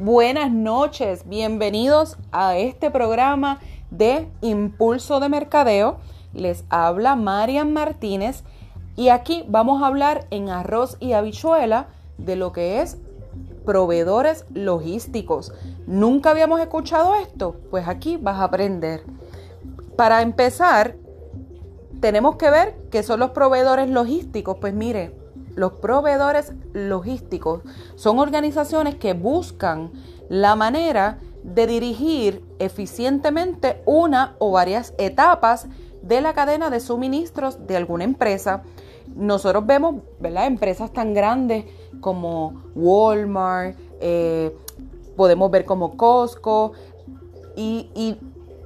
Buenas noches, bienvenidos a este programa de Impulso de Mercadeo. Les habla Marian Martínez y aquí vamos a hablar en arroz y habichuela de lo que es proveedores logísticos. ¿Nunca habíamos escuchado esto? Pues aquí vas a aprender. Para empezar, tenemos que ver qué son los proveedores logísticos. Pues mire, los proveedores logísticos son organizaciones que buscan la manera de dirigir eficientemente una o varias etapas de la cadena de suministros de alguna empresa. Nosotros vemos, ¿verdad? Empresas tan grandes como Walmart, eh, podemos ver como Costco, y, y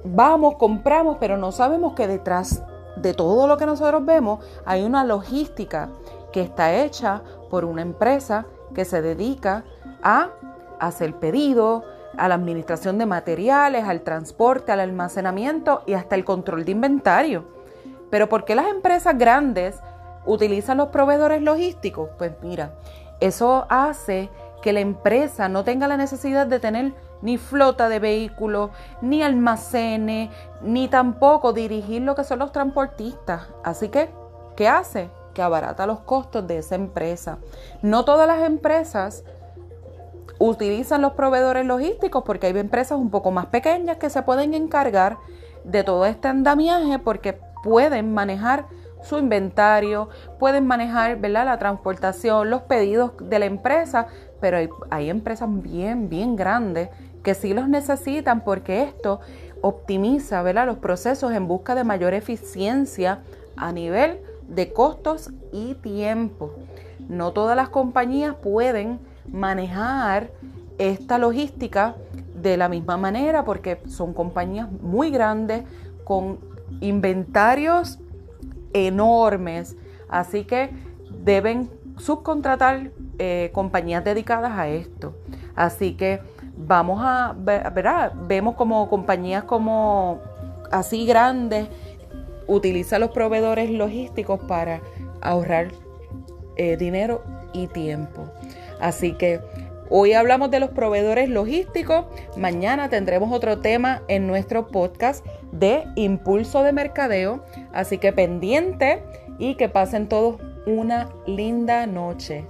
vamos, compramos, pero no sabemos que detrás de todo lo que nosotros vemos hay una logística que está hecha por una empresa que se dedica a hacer pedido, a la administración de materiales, al transporte, al almacenamiento y hasta el control de inventario. Pero ¿por qué las empresas grandes utilizan los proveedores logísticos? Pues mira, eso hace que la empresa no tenga la necesidad de tener ni flota de vehículos, ni almacenes, ni tampoco dirigir lo que son los transportistas. Así que, ¿qué hace? Que abarata los costos de esa empresa. No todas las empresas utilizan los proveedores logísticos porque hay empresas un poco más pequeñas que se pueden encargar de todo este andamiaje porque pueden manejar su inventario, pueden manejar ¿verdad? la transportación, los pedidos de la empresa, pero hay, hay empresas bien, bien grandes que sí los necesitan porque esto optimiza ¿verdad? los procesos en busca de mayor eficiencia a nivel de costos y tiempo. No todas las compañías pueden manejar esta logística de la misma manera porque son compañías muy grandes con inventarios enormes. Así que deben subcontratar eh, compañías dedicadas a esto. Así que vamos a ver, vemos como compañías como así grandes utiliza los proveedores logísticos para ahorrar eh, dinero y tiempo. Así que hoy hablamos de los proveedores logísticos. Mañana tendremos otro tema en nuestro podcast de impulso de mercadeo. Así que pendiente y que pasen todos una linda noche.